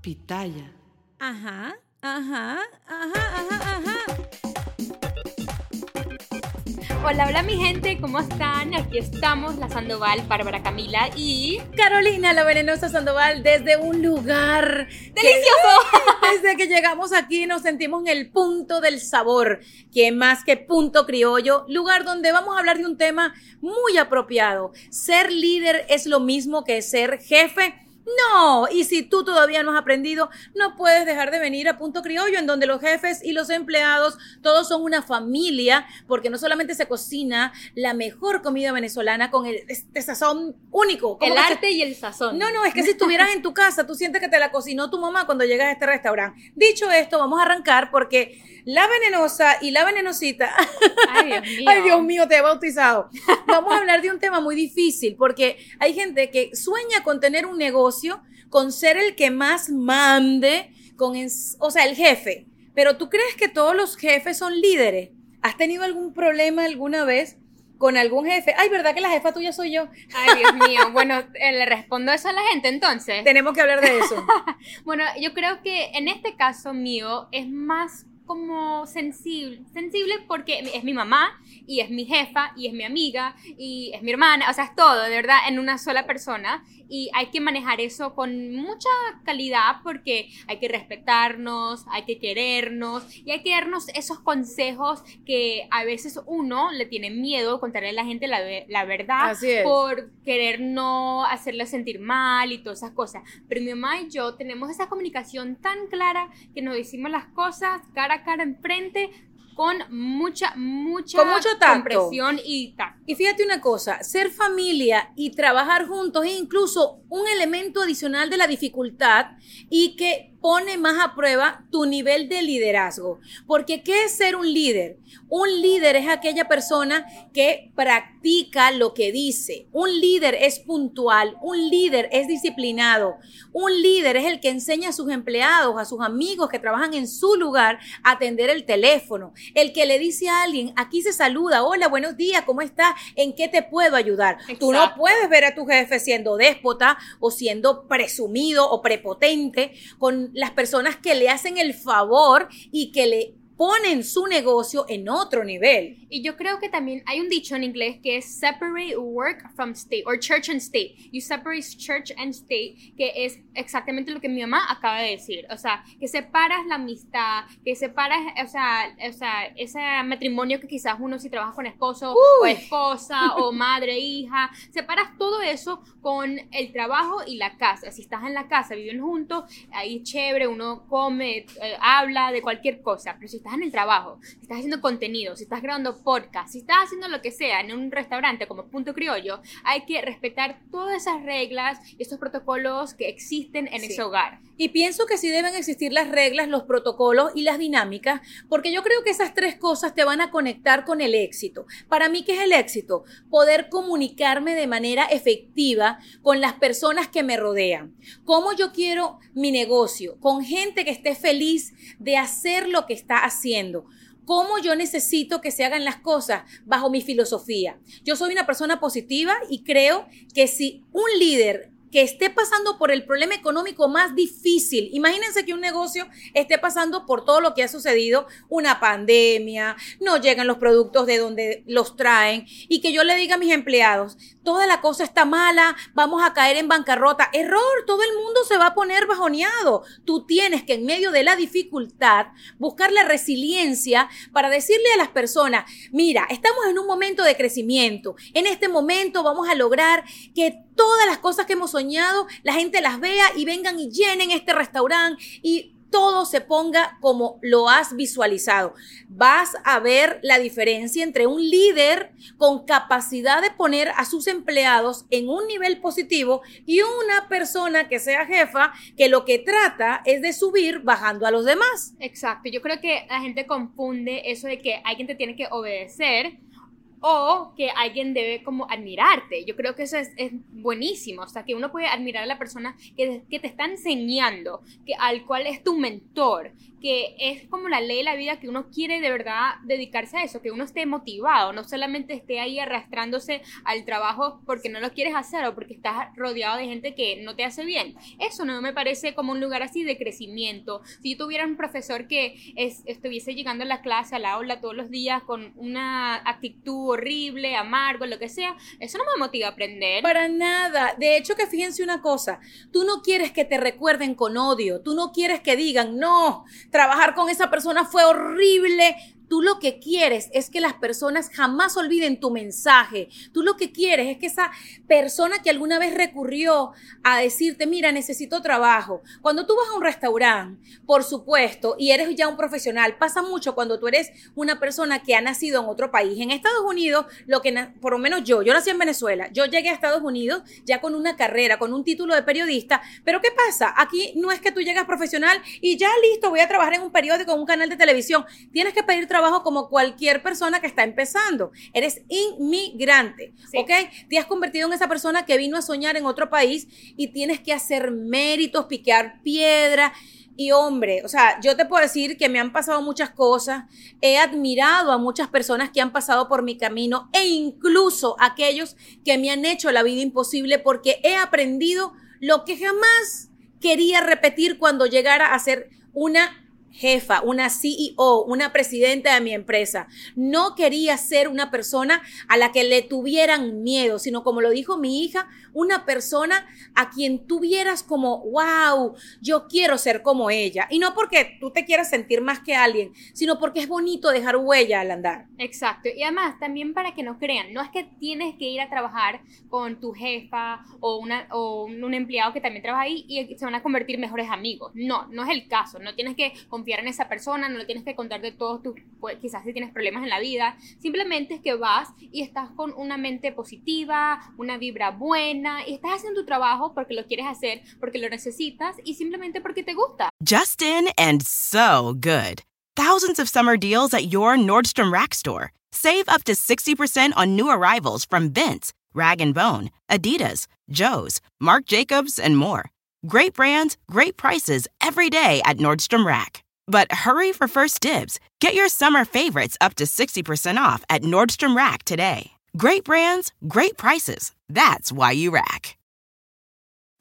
pitaya. Ajá, ajá, ajá, ajá, ajá. Hola, hola mi gente, ¿cómo están? Aquí estamos, la Sandoval, Bárbara Camila y... Carolina, la venenosa Sandoval, desde un lugar ¡Delicioso! que- desde que llegamos aquí nos sentimos en el punto del sabor, que más que punto criollo, lugar donde vamos a hablar de un tema muy apropiado. ¿Ser líder es lo mismo que ser jefe? No, y si tú todavía no has aprendido, no puedes dejar de venir a Punto Criollo, en donde los jefes y los empleados todos son una familia, porque no solamente se cocina la mejor comida venezolana con el, este sazón único. El ¿Cómo que se- arte y el sazón. no, no, es que si estuvieras en tu casa, tú sientes que te la cocinó tu mamá cuando llegas a este restaurante. Dicho esto, vamos a arrancar porque la venenosa y la venenosita, Ay, Dios mío. ay Dios mío, te he bautizado. Vamos a hablar de un tema muy difícil porque hay gente que sueña con tener un negocio, con ser el que más mande, con, o sea, el jefe. Pero tú crees que todos los jefes son líderes? ¿Has tenido algún problema alguna vez con algún jefe? Ay, ¿verdad que la jefa tuya soy yo? Ay, Dios mío. Bueno, eh, le respondo eso a la gente entonces. Tenemos que hablar de eso. Bueno, yo creo que en este caso mío es más como sensible, sensible porque es mi mamá y es mi jefa y es mi amiga y es mi hermana, o sea, es todo, de verdad, en una sola persona y hay que manejar eso con mucha calidad porque hay que respetarnos, hay que querernos y hay que darnos esos consejos que a veces uno le tiene miedo contarle a la gente la, la verdad por querer no hacerle sentir mal y todas esas cosas. Pero mi mamá y yo tenemos esa comunicación tan clara que nos decimos las cosas cara a cara enfrente con mucha, mucha Con mucho compresión y tacto. Y fíjate una cosa, ser familia y trabajar juntos es incluso un elemento adicional de la dificultad y que pone más a prueba tu nivel de liderazgo. Porque ¿qué es ser un líder? Un líder es aquella persona que practica lo que dice. Un líder es puntual, un líder es disciplinado, un líder es el que enseña a sus empleados, a sus amigos que trabajan en su lugar a atender el teléfono, el que le dice a alguien, aquí se saluda, hola, buenos días, ¿cómo estás? ¿En qué te puedo ayudar? Tú no puedes ver a tu jefe siendo déspota o siendo presumido o prepotente con las personas que le hacen el favor y que le ponen su negocio en otro nivel. Y yo creo que también hay un dicho en inglés que es separate work from state, or church and state. You separate church and state, que es exactamente lo que mi mamá acaba de decir. O sea, que separas la amistad, que separas, o sea, o sea ese matrimonio que quizás uno si trabaja con esposo o Uy. esposa o madre, hija, separas todo eso con el trabajo y la casa. Si estás en la casa, viven juntos, ahí chévere, uno come, eh, habla de cualquier cosa, pero si estás en el trabajo, si estás haciendo contenido, si estás grabando podcast, si estás haciendo lo que sea en un restaurante como Punto Criollo, hay que respetar todas esas reglas y esos protocolos que existen en Sí. ese hogar. Y pienso que sí deben existir las reglas, los protocolos y las dinámicas, porque yo creo que esas tres cosas te van a conectar con el éxito. Para mí, ¿qué es el éxito? Poder comunicarme de manera efectiva con las personas que me rodean. ¿Cómo yo quiero mi negocio? Con gente que esté feliz de hacer lo que está haciendo. ¿Cómo yo necesito que se hagan las cosas bajo mi filosofía? Yo soy una persona positiva y creo que si un líder que esté pasando por el problema económico más difícil. Imagínense que un negocio esté pasando por todo lo que ha sucedido, una pandemia, no llegan los productos de donde los traen y que yo le diga a mis empleados, toda la cosa está mala, vamos a caer en bancarrota. Error, todo el mundo se va a poner bajoneado. Tú tienes que en medio de la dificultad buscar la resiliencia para decirle a las personas, mira, estamos en un momento de crecimiento. En este momento vamos a lograr que todas las cosas que hemos soñado, la gente las vea y vengan y llenen este restaurante y todo se ponga como lo has visualizado. Vas a ver la diferencia entre un líder con capacidad de poner a sus empleados en un nivel positivo y una persona que sea jefa que lo que trata es de subir bajando a los demás. Exacto, yo creo que la gente confunde eso de que alguien te tiene que obedecer o que alguien debe como admirarte. Yo creo que eso es, es buenísimo, o sea, que uno puede admirar a la persona que, que, te está enseñando, que, al cual es tu mentor, que es como la ley de la vida que uno quiere de verdad dedicarse a eso, que uno esté motivado, no solamente esté ahí arrastrándose al trabajo porque no lo quieres hacer o porque estás rodeado de gente que no te hace bien. Eso no me parece como un lugar así de crecimiento. Si yo tuviera un profesor que estuviese llegando a la clase, a la aula todos los días con una actitud horrible, amargo, lo que sea, eso no me motiva a aprender. Para nada. De hecho, que fíjense una cosa, tú no quieres que te recuerden con odio, tú no quieres que digan, no, trabajar con esa persona fue horrible, Tú lo que quieres es que las personas jamás olviden tu mensaje. Tú lo que quieres es que esa persona que alguna vez recurrió a decirte, mira, necesito trabajo. Cuando tú vas a un restaurante, por supuesto, y eres ya un profesional, pasa mucho cuando tú eres una persona que ha nacido en otro país. En Estados Unidos, lo que, por lo menos yo, yo nací en Venezuela, yo llegué a Estados Unidos ya con una carrera, con un título de periodista, pero ¿qué pasa? Aquí no es que tú llegas profesional y ya listo, voy a trabajar en un periódico, en un canal de televisión. Tienes que pedir trabajo trabajo como cualquier persona que está empezando. Eres inmigrante, ¿ok? Te has convertido en esa persona que vino a soñar en otro país y tienes que hacer méritos, piquear piedra. Y hombre, o sea, yo te puedo decir que me han pasado muchas cosas, he admirado a muchas personas que han pasado por mi camino e incluso aquellos que me han hecho la vida imposible porque he aprendido lo que jamás quería repetir cuando llegara a ser una jefa, una CEO, una presidenta de mi empresa. No quería ser una persona a la que le tuvieran miedo, sino como lo dijo mi hija, una persona a quien tuvieras como, wow, yo quiero ser como ella. Y no porque tú te quieras sentir más que alguien, sino porque es bonito dejar huella al andar. Exacto. Y además, también para que no crean, no es que tienes que ir a trabajar con tu jefa o, una, o un empleado que también trabaja ahí y se van a convertir mejores amigos. No, no es el caso. No tienes que confiar en esa persona, no le tienes que contar de todos tus, pues, quizás si tienes problemas en la vida. Simplemente es que vas y estás con una mente positiva, una vibra buena y estás haciendo tu trabajo porque lo quieres hacer, porque lo necesitas y simplemente porque te gusta. Just in and so good. Thousands of summer deals at your Nordstrom Rack store. Save up to 60% on new arrivals from Vince, Rag & Bone, Adidas, Joe's, Marc Jacobs, and more. Great brands, great prices every day at Nordstrom Rack. But hurry for first dibs. Get your summer favorites up to 60% off at Nordstrom Rack today. Great brands, great prices. That's why you rack.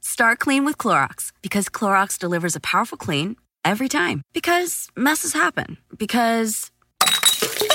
Start clean with Clorox because Clorox delivers a powerful clean every time. Because messes happen. Because.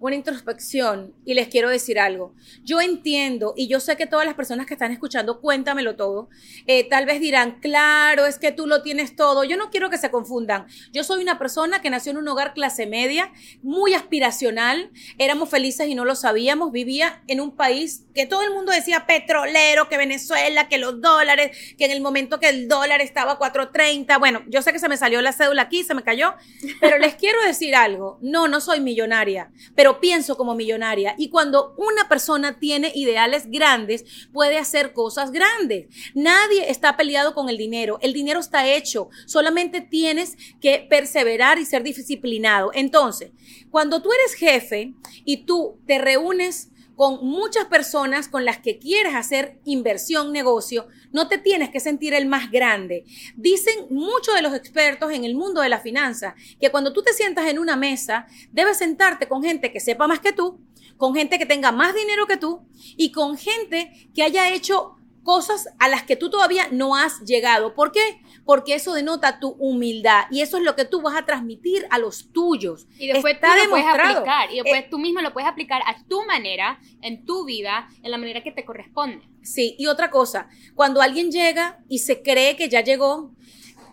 una introspección y les quiero decir algo. Yo entiendo y yo sé que todas las personas que están escuchando, cuéntamelo todo, eh, tal vez dirán, claro, es que tú lo tienes todo. Yo no quiero que se confundan. Yo soy una persona que nació en un hogar clase media, muy aspiracional, éramos felices y no lo sabíamos, vivía en un país que todo el mundo decía petrolero, que Venezuela, que los dólares, que en el momento que el dólar estaba a 4.30, bueno, yo sé que se me salió la cédula aquí, se me cayó, pero les quiero decir algo, no, no soy millonaria, pero pienso como millonaria. Y cuando una persona tiene ideales grandes, puede hacer cosas grandes. Nadie está peleado con el dinero. El dinero está hecho. Solamente tienes que perseverar y ser disciplinado. Entonces, cuando tú eres jefe y tú te reúnes con muchas personas con las que quieres hacer inversión, negocio, no te tienes que sentir el más grande. Dicen muchos de los expertos en el mundo de la finanza que cuando tú te sientas en una mesa, debes sentarte con gente que sepa más que tú, con gente que tenga más dinero que tú y con gente que haya hecho cosas a las que tú todavía no has llegado. ¿Por qué? Porque eso denota tu humildad y eso es lo que tú vas a transmitir a los tuyos. Y después Está tú lo puedes aplicar y después eh, tú mismo lo puedes aplicar a tu manera, en tu vida, en la manera que te corresponde. Sí, y otra cosa, cuando alguien llega y se cree que ya llegó,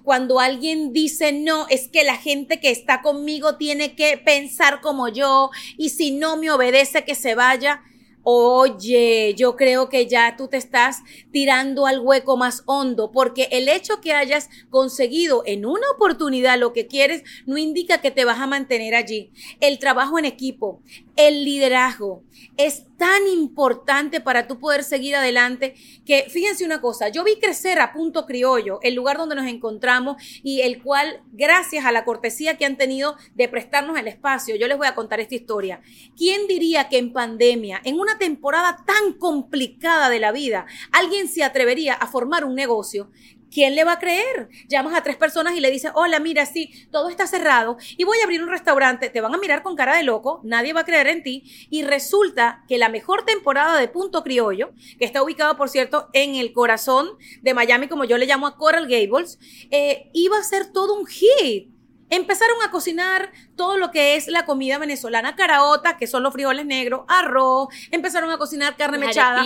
cuando alguien dice no, es que la gente que está conmigo tiene que pensar como yo y si no me obedece que se vaya Oye, yo creo que ya tú te estás tirando al hueco más hondo, porque el hecho que hayas conseguido en una oportunidad lo que quieres no indica que te vas a mantener allí. El trabajo en equipo, el liderazgo es tan importante para tú poder seguir adelante que fíjense una cosa, yo vi crecer a Punto Criollo, el lugar donde nos encontramos y el cual, gracias a la cortesía que han tenido de prestarnos el espacio, yo les voy a contar esta historia. ¿Quién diría que en pandemia, en una temporada tan complicada de la vida, alguien se atrevería a formar un negocio ¿quién le va a creer? Llamas a tres personas y le dices, hola, mira, sí, todo está cerrado y voy a abrir un restaurante, te van a mirar con cara de loco, nadie va a creer en ti y resulta que la mejor temporada de Punto Criollo, que está ubicado, por cierto, en el corazón de Miami, como yo le llamo a Coral Gables, eh, iba a ser todo un hit. Empezaron a cocinar todo lo que es la comida venezolana, caraota, que son los frijoles negros, arroz, empezaron a cocinar carne mechada,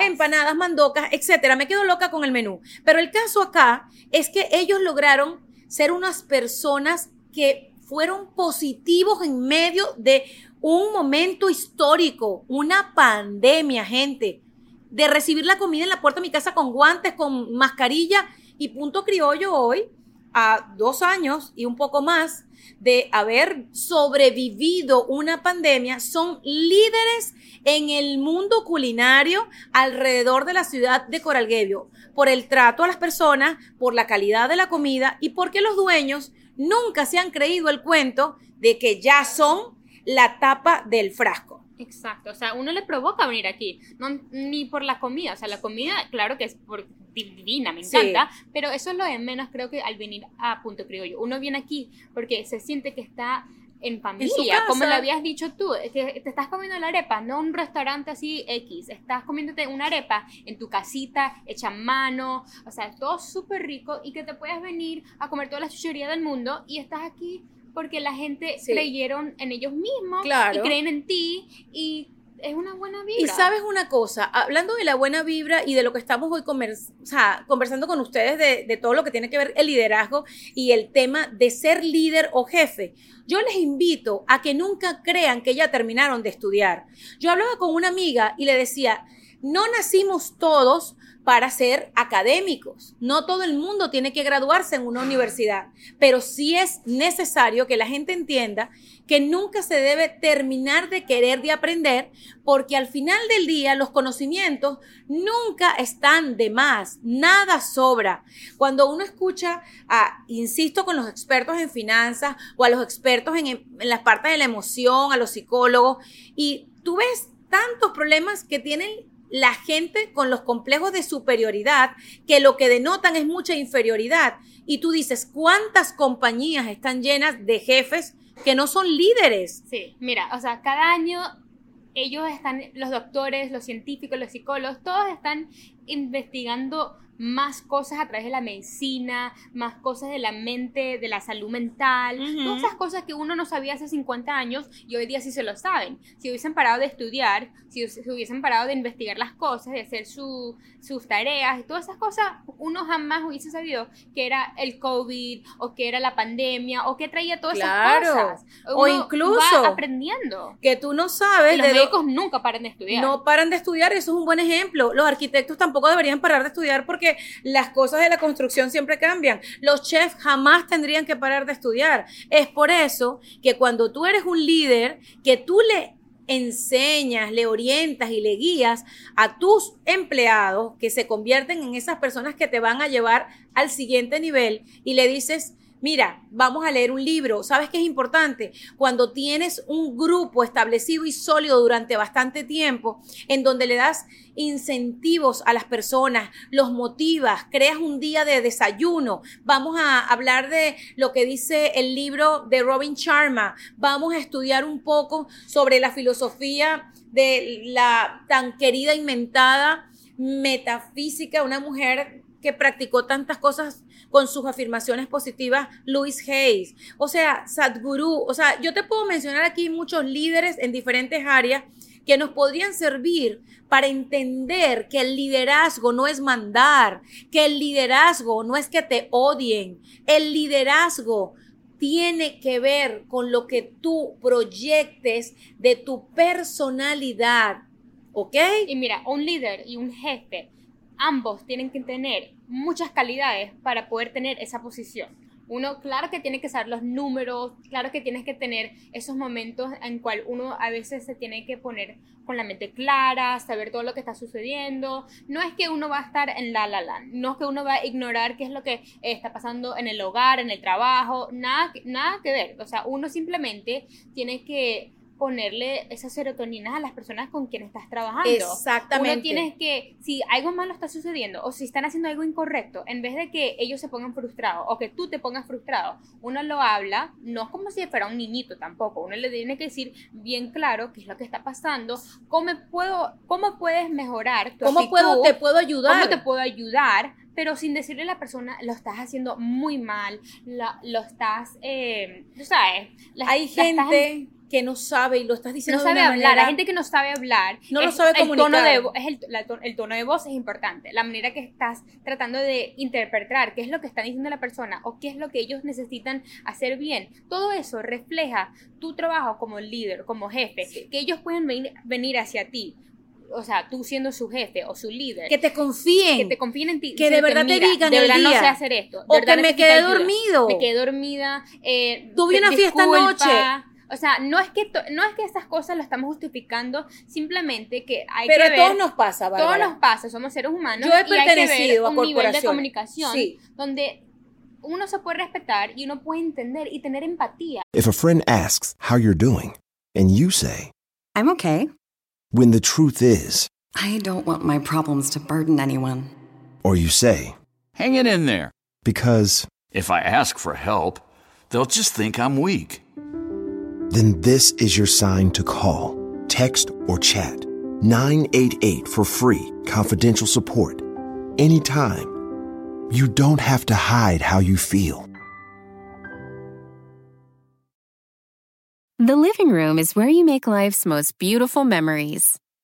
empanadas, mandocas, etcétera. Me quedo loca con el menú. Pero el caso acá es que ellos lograron ser unas personas que fueron positivos en medio de un momento histórico, una pandemia, gente, de recibir la comida en la puerta de mi casa con guantes, con mascarilla y punto criollo hoy a dos años y un poco más de haber sobrevivido una pandemia, son líderes en el mundo culinario alrededor de la ciudad de Coralguevio, por el trato a las personas, por la calidad de la comida y porque los dueños nunca se han creído el cuento de que ya son la tapa del frasco. Exacto, o sea, uno le provoca venir aquí, no, ni por la comida, o sea, la comida, claro que es por divina, me encanta, pero eso es lo de menos creo que al venir a Punto Criollo. Uno viene aquí porque se siente que está en familia, como lo habías dicho tú, que te estás comiendo la arepa, no un restaurante así X, estás comiéndote una arepa en tu casita, hecha a mano, o sea, todo súper rico y que te puedes venir a comer toda la chuchería del mundo y estás aquí porque la gente creyeron en ellos mismos y creen en ti y es una buena vibra. Y sabes una cosa, hablando de la buena vibra y de lo que estamos hoy conversando con ustedes de, de, todo lo que tiene que ver el liderazgo y el tema de ser líder o jefe, yo les invito a que nunca crean que ya terminaron de estudiar. Yo hablaba con una amiga y le decía, no nacimos todos para ser académicos. No todo el mundo tiene que graduarse en una universidad, pero sí es necesario que la gente entienda que nunca se debe terminar de querer de aprender, porque al final del día los conocimientos nunca están de más, nada sobra. Cuando uno escucha a, insisto, con los expertos en finanzas o a los expertos en, en las partes de la emoción, a los psicólogos, y tú ves tantos problemas que tienen la gente con los complejos de superioridad que lo que denotan es mucha inferioridad. Y tú dices, ¿cuántas compañías están llenas de jefes que no son líderes? Sí, mira, o sea, cada año ellos están, los doctores, los científicos, los psicólogos, todos están investigando más cosas a través de la medicina, más cosas de la mente, de la salud mental, todas esas cosas que uno no sabía hace 50 años y hoy día sí se lo saben. Si hubiesen parado de estudiar, si hubiesen parado de investigar las cosas, de hacer sus tareas y todas esas cosas, uno jamás hubiese sabido que era el COVID o que era la pandemia o que traía todas esas cosas. o incluso aprendiendo. Que tú no sabes. los médicos nunca paran de estudiar. No paran de estudiar, eso es un buen ejemplo. Los arquitectos tampoco deberían parar de estudiar porque las cosas de la construcción siempre cambian. Los chefs jamás tendrían que parar de estudiar. Es por eso que cuando tú eres un líder, que tú le enseñas, le orientas y le guías a tus empleados que se convierten en esas personas que te van a llevar al siguiente nivel y le dices, Mira, vamos a leer un libro. ¿Sabes qué es importante? Cuando tienes un grupo establecido y sólido durante bastante tiempo, en donde le das incentivos a las personas, los motivas, creas un día de desayuno. Vamos a hablar de lo que dice el libro de Robin Sharma. Vamos a estudiar un poco sobre la filosofía de la tan querida inventada metafísica, una mujer que practicó tantas cosas con sus afirmaciones positivas, Louis Hayes, o sea, Sadhguru, o sea, yo te puedo mencionar aquí muchos líderes en diferentes áreas que nos podrían servir para entender que el liderazgo no es mandar, que el liderazgo no es que te odien, el liderazgo tiene que ver con lo que tú proyectes de tu personalidad ¿Ok? Y mira, un líder y un jefe, ambos tienen que tener muchas calidades para poder tener esa posición. Uno, claro que tiene que saber los números, claro que tienes que tener esos momentos en cual uno a veces se tiene que poner con la mente clara, saber todo lo que está sucediendo. No es que uno va a estar en la la la, no es que uno va a ignorar qué es lo que está pasando en el hogar, en el trabajo, nada, nada que ver. O sea, uno simplemente tiene que ponerle esas serotoninas a las personas con quienes estás trabajando. Exactamente. Uno tienes que, si algo malo está sucediendo o si están haciendo algo incorrecto, en vez de que ellos se pongan frustrados o que tú te pongas frustrado, uno lo habla, no es como si fuera un niñito tampoco, uno le tiene que decir bien claro qué es lo que está pasando, cómo puedo, cómo puedes mejorar tu ¿Cómo puedo, te puedo ayudar? ¿Cómo te puedo ayudar? pero sin decirle a la persona, lo estás haciendo muy mal, lo estás, eh, tú sabes. Hay gente que no sabe y lo estás diciendo no sabe hablar la gente que no sabe hablar no lo sabe comunicar el tono de, es el, el, tono de voz es importante la manera que estás tratando de interpretar qué es lo que está diciendo la persona o qué es lo que ellos necesitan hacer bien todo eso refleja tu trabajo como líder como jefe que ellos pueden venir, venir hacia ti o sea, tú siendo su jefe o su líder. Que te confíen. Que te confíen en ti. Que de verdad te digan. De verdad no sé hacer esto. o que me quedé dormido. Me quedé dormida. Eh, Tuve una fiesta anoche. O sea, no es que no es que estas cosas lo estamos justificando, simplemente que hay Pero que ver. Pero a todos nos pasa, Bárbara. Todos nos pasa, somos seres humanos. Yo he pertenecido a un nivel de comunicación sí. donde uno se puede respetar y uno puede entender y tener empatía. If a friend asks how you're doing and you say, I'm okay. When the truth is, I don't want my problems to burden anyone. Or you say, Hang it in there. Because if I ask for help, they'll just think I'm weak. Then this is your sign to call, text, or chat 988 for free, confidential support. Anytime. You don't have to hide how you feel. The living room is where you make life's most beautiful memories.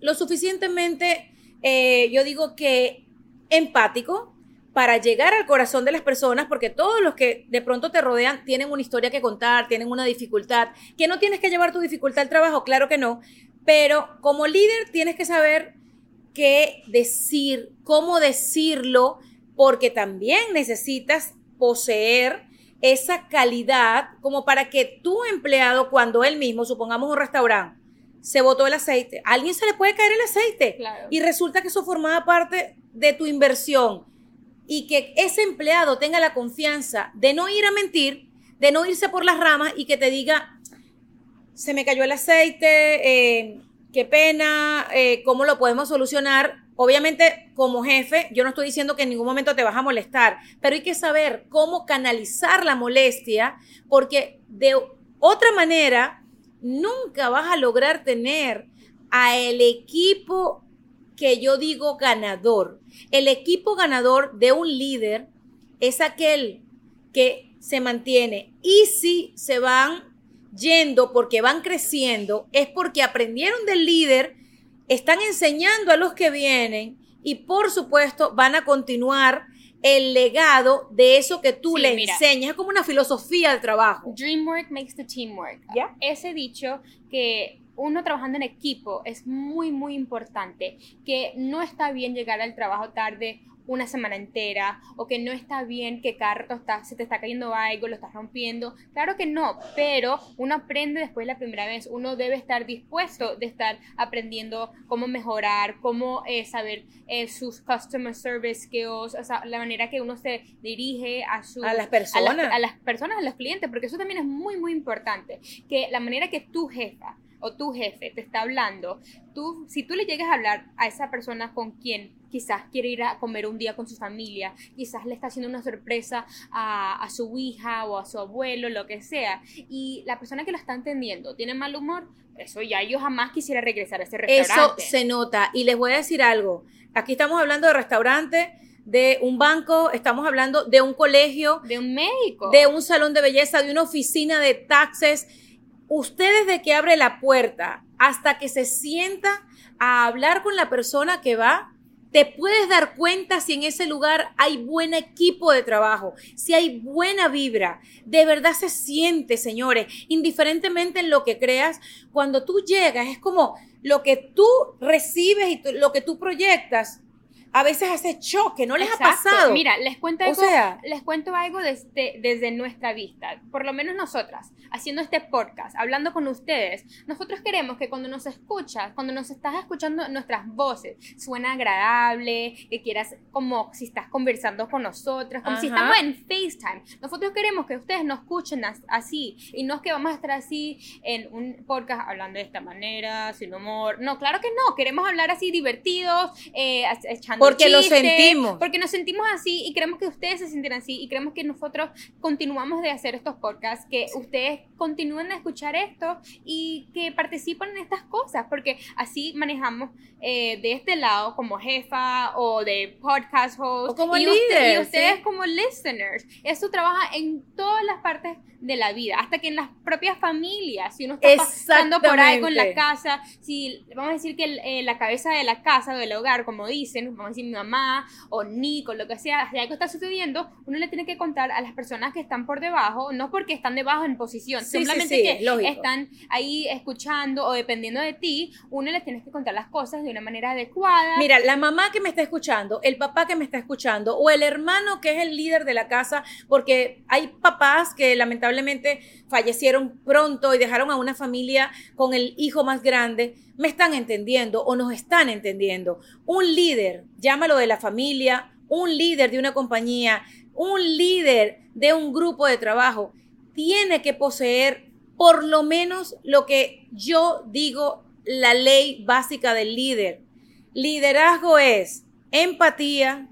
lo suficientemente, eh, yo digo que empático para llegar al corazón de las personas, porque todos los que de pronto te rodean tienen una historia que contar, tienen una dificultad, que no tienes que llevar tu dificultad al trabajo, claro que no, pero como líder tienes que saber qué decir, cómo decirlo, porque también necesitas poseer esa calidad como para que tu empleado, cuando él mismo, supongamos un restaurante, se botó el aceite. A alguien se le puede caer el aceite. Y resulta que eso formaba parte de tu inversión. Y que ese empleado tenga la confianza de no ir a mentir, de no irse por las ramas y que te diga, se me cayó el aceite, eh, qué pena, eh, cómo lo podemos solucionar. Obviamente, como jefe, yo no estoy diciendo que en ningún momento te vas a molestar, pero hay que saber cómo canalizar la molestia, porque de otra manera nunca vas a lograr tener a el equipo que yo digo ganador. El equipo ganador de un líder es aquel que se mantiene y si se van yendo porque van creciendo es porque aprendieron del líder, están enseñando a los que vienen y por supuesto van a continuar el legado de eso que tú le enseñas. Es como una filosofía de trabajo. Dreamwork makes the teamwork. Ese dicho que uno trabajando en equipo es muy, muy importante. Que no está bien llegar al trabajo tarde una semana entera o que no está bien que cada rato está, se te está cayendo algo, lo estás rompiendo. Claro que no, pero uno aprende después la primera vez. Uno debe estar dispuesto de estar aprendiendo cómo mejorar, cómo eh, saber eh, sus customer service skills, o sea, la manera que uno se dirige a, su, a las personas. A, las personas, a los clientes, porque eso también es muy, muy importante. Que la manera que tu jefa o tu jefe te está hablando, tú, si tú le llegas a hablar a esa persona con quien quizás quiere ir a comer un día con su familia, quizás le está haciendo una sorpresa a, a su hija o a su abuelo, lo que sea, y la persona que lo está entendiendo tiene mal humor, eso ya yo jamás quisiera regresar a ese restaurante. Eso se nota. Y les voy a decir algo. Aquí estamos hablando de restaurante, de un banco, estamos hablando de un colegio, de un médico, de un salón de belleza, de una oficina de taxes. Ustedes de que abre la puerta hasta que se sienta a hablar con la persona que va, te puedes dar cuenta si en ese lugar hay buen equipo de trabajo, si hay buena vibra. De verdad se siente, señores, indiferentemente en lo que creas, cuando tú llegas es como lo que tú recibes y lo que tú proyectas a veces hace choque, ¿no les ha pasado? Mira, les cuento algo, les cuento algo desde, desde nuestra vista, por lo menos nosotras, haciendo este podcast, hablando con ustedes, nosotros queremos que cuando nos escuchas, cuando nos estás escuchando nuestras voces, suena agradable, que quieras como si estás conversando con nosotros, como si estamos en FaceTime. Nosotros queremos que ustedes nos escuchen así y no es que vamos a estar así en un podcast hablando de esta manera, sin humor. No, claro que no, queremos hablar así divertidos, eh, echando porque lo sentimos. Porque nos sentimos así y queremos que ustedes se sientan así y queremos que nosotros continuamos de hacer estos podcasts, que ustedes continúen a escuchar esto y que participen en estas cosas, porque así manejamos eh, de este lado como jefa o de podcast host. O como y, líder, y ustedes como listeners. Eso trabaja en todas las partes de la vida, hasta que en las propias familias, si uno está pasando por algo en la casa, si vamos a decir que eh, la cabeza de la casa o del hogar, como dicen, vamos a decir mi mamá o Nico, lo que sea, si algo está sucediendo, uno le tiene que contar a las personas que están por debajo, no porque están debajo en posición, simplemente que están ahí escuchando o dependiendo de ti, uno le tienes que contar las cosas de una manera adecuada. Mira, la mamá que me está escuchando, el papá que me está escuchando o el hermano que es el líder de la casa, porque hay papás que lamentablemente fallecieron pronto y dejaron a una familia con el hijo más grande, me están entendiendo o nos están entendiendo. Un líder, llámalo de la familia, un líder de una compañía, un líder de un grupo de trabajo, tiene que poseer por lo menos lo que yo digo la ley básica del líder. Liderazgo es empatía,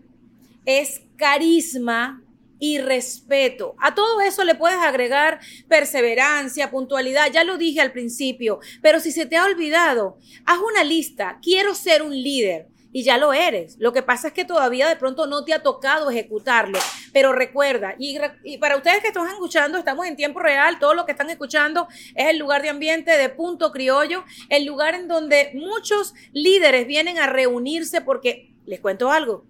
es carisma y respeto. A todo eso le puedes agregar perseverancia, puntualidad, ya lo dije al principio, pero si se te ha olvidado, haz una lista, quiero ser un líder. Y ya lo eres. Lo que pasa es que todavía de pronto no te ha tocado ejecutarlo. Pero recuerda, y, para ustedes que están escuchando, estamos en tiempo real, todo lo que están escuchando es el lugar de ambiente de Punto Criollo, el lugar en donde muchos líderes vienen a reunirse porque, les cuento algo,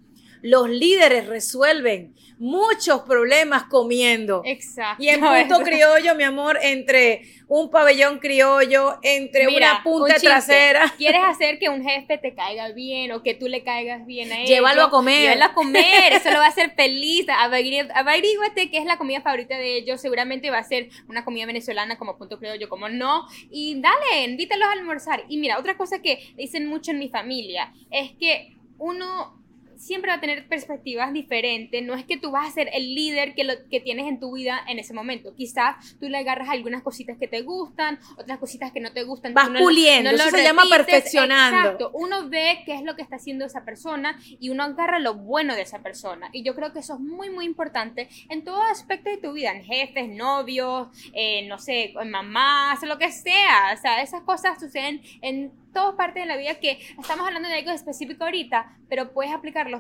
los líderes resuelven muchos problemas comiendo. Exacto. Y en punto criollo, mi amor, entre un pabellón criollo, entre una punta trasera. ¿Quieres hacer que un jefe te caiga bien o que tú le caigas bien a él? Llévalo a comer. Llévalo a comer, eso lo va a hacer feliz. Averíguate qué es la comida favorita de ellos. Seguramente va a ser una comida venezolana como punto criollo, como no. Y dale, invítalos a almorzar. Y mira, otra cosa que dicen mucho en mi familia es que uno siempre va a tener perspectivas diferentes. No es que tú vas a ser el líder que, lo, que tienes en tu vida en ese momento. Quizás tú le agarras algunas cositas que te gustan, otras cositas que no te gustan. Vas puliendo, eso se llama perfeccionando. Exacto, uno ve qué es lo que está haciendo esa persona y uno agarra lo bueno de esa persona. Y yo creo que eso es muy, muy importante en todo aspecto de tu vida, en jefes, novios, no sé, en mamás, lo que sea. O sea, esas cosas suceden en todas partes de la vida que estamos hablando de algo específico ahorita, pero puedes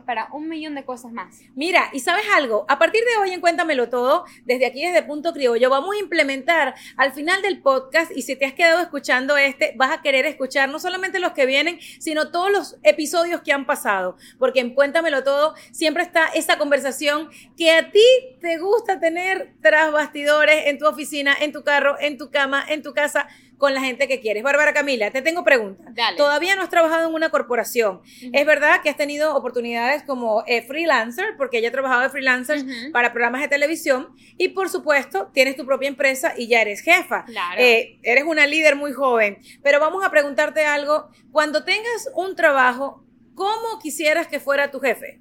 para un millón de cosas más. Mira, y sabes algo, a partir de hoy en Cuéntamelo Todo, desde aquí, desde Punto Criollo, vamos a implementar al final del podcast, y si te has quedado escuchando este, vas a querer escuchar no solamente los que vienen, sino todos los episodios que han pasado, porque en Cuéntamelo Todo siempre está esa conversación que a ti te gusta tener tras bastidores, en tu oficina, en tu carro, en tu cama, en tu casa con la gente que quieres. Bárbara Camila, te tengo preguntas. Todavía no has trabajado en una corporación. Es verdad que has tenido oportunidades como eh, freelancer, porque ella ha trabajado de freelancer para programas de televisión. Y por supuesto, tienes tu propia empresa y ya eres jefa. Eh, eres una líder muy joven. Pero vamos a preguntarte algo. Cuando tengas un trabajo, ¿cómo quisieras que fuera tu jefe?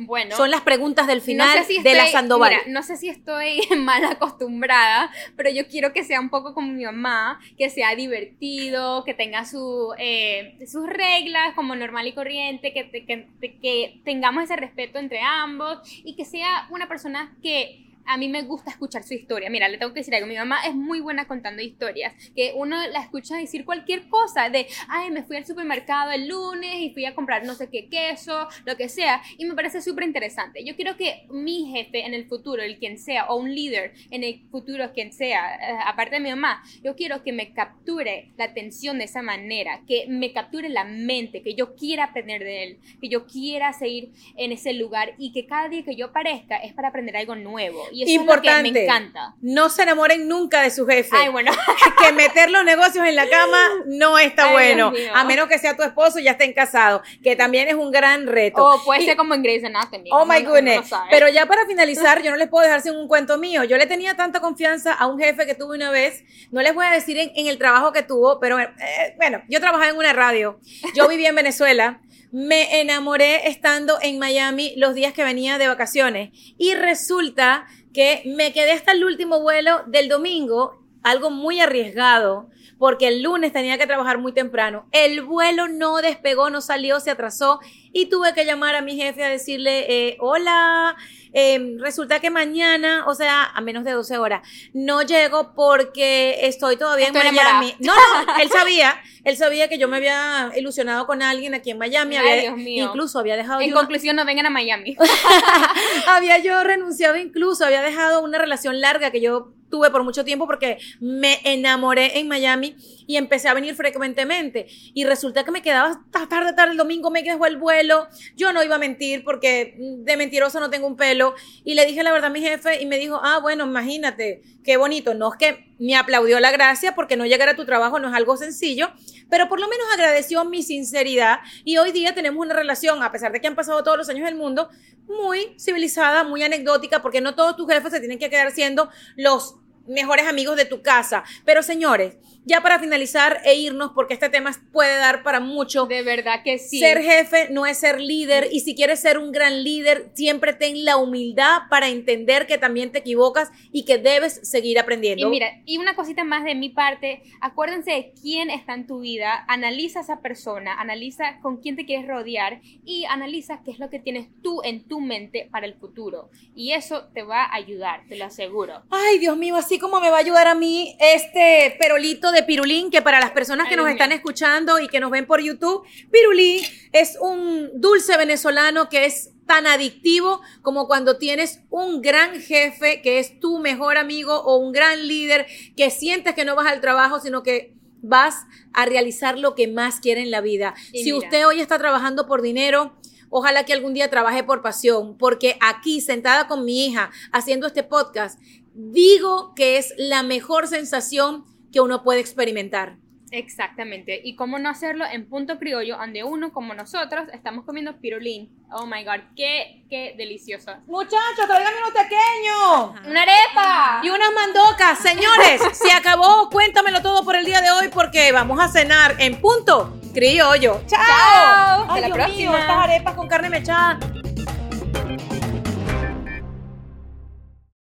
Bueno. Son las preguntas del final no sé si de la estoy- Sandoval. mira, no sé si estoy mal acostumbrada, pero yo quiero que sea un poco como mi mamá, que sea divertido, que tenga su, eh, sus reglas como normal y corriente, que, te- que, que tengamos ese respeto entre ambos y que sea una persona que a mí me gusta escuchar su historia. Mira, le tengo que decir algo. Mi mamá es muy buena contando historias. Que uno la escucha decir cualquier cosa. De, ay, me fui al supermercado el lunes y fui a comprar no sé qué queso, lo que sea. Y me parece súper interesante. Yo quiero que mi jefe en el futuro, el quien sea, o un líder en el futuro, quien sea, eh, aparte de mi mamá, yo quiero que me capture la atención de esa manera. Que me capture la mente. Que yo quiera aprender de él. Que yo quiera seguir en ese lugar. Y que cada día que yo aparezca es para aprender algo nuevo. Y eso Importante. es lo que me encanta. No se enamoren nunca de su jefe. Ay, bueno. que meter los negocios en la cama no está Ay, bueno, a menos que sea tu esposo y ya estén casados, que también es un gran reto. O puede Y- ser como en Grey's Anatomy. Oh my no- uno no goodness. Pero ya para finalizar, yo no les puedo dejar sin un cuento mío. Yo le tenía tanta confianza a un jefe que tuve una vez. No les voy a decir en, en el trabajo que tuvo, pero eh, bueno, yo trabajaba en una radio. Yo vivía en Venezuela. Me enamoré estando en Miami los días que venía de vacaciones. Y resulta que me quedé hasta el último vuelo del domingo, algo muy arriesgado, porque el lunes tenía que trabajar muy temprano. El vuelo no despegó, no salió, se atrasó y tuve que llamar a mi jefe a decirle, eh, hola, eh, resulta que mañana, o sea, a menos de 12 horas, no llego porque estoy todavía Estoy en Miami. enamorada. No, no, él sabía, él sabía que yo me había ilusionado con alguien aquí en Miami, Ay, había- Dios mío. incluso había dejado En yo una- conclusión, no vengan a Miami. había yo renunciado incluso, había dejado una relación larga que yo tuve por mucho tiempo porque me enamoré en Miami y empecé a venir frecuentemente. Y resulta que me quedaba hasta tarde, tarde el domingo, me quedó el vuelo. Yo no iba a mentir porque de mentirosa no tengo un pelo. Y le dije la verdad a mi jefe y me dijo, ah, bueno, imagínate, qué bonito. No es que me aplaudió la gracia porque no llegar a tu trabajo no es algo sencillo, pero por lo menos agradeció mi sinceridad. Y hoy día tenemos una relación, a pesar de que han pasado todos los años del mundo, muy civilizada, muy anecdótica, porque no todos tus jefes se tienen que quedar siendo los mejores amigos de tu casa. Pero señores, ya para finalizar e irnos, porque este tema puede dar para mucho. De verdad que sí. Ser jefe no es ser líder y si quieres ser un gran líder, siempre ten la humildad para entender que también te equivocas y que debes seguir aprendiendo. Y mira, y una cosita más de mi parte, acuérdense de quién está en tu vida, analiza a esa persona, analiza con quién te quieres rodear y analiza qué es lo que tienes tú en tu mente para el futuro. Y eso te va a ayudar, te lo aseguro. Ay, Dios mío, así como me va a ayudar a mí este perolito de pirulín, que para las personas que nos están escuchando y que nos ven por YouTube, pirulín es un dulce venezolano que es tan adictivo como cuando tienes un gran jefe que es tu mejor amigo o un gran líder que sientes que no vas al trabajo, sino que vas a realizar lo que más quiere en la vida. Y si mira. usted hoy está trabajando por dinero, Ojalá que algún día trabaje por pasión, porque aquí sentada con mi hija haciendo este podcast, digo que es la mejor sensación que uno puede experimentar. Exactamente. Y cómo no hacerlo en punto criollo, donde uno como nosotros estamos comiendo pirulín. Oh my god, qué, qué delicioso. Muchachos, tráigame unos pequeños. ¡Una arepa! Y unas mandocas. Señores, se acabó. Cuéntamelo todo por el día de hoy porque vamos a cenar en punto criollo. ¡Chao! Chao. Hasta Ay, la Dios próxima. mío, estas arepas con carne mechada.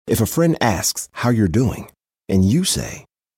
If a friend asks how you're doing, and you say,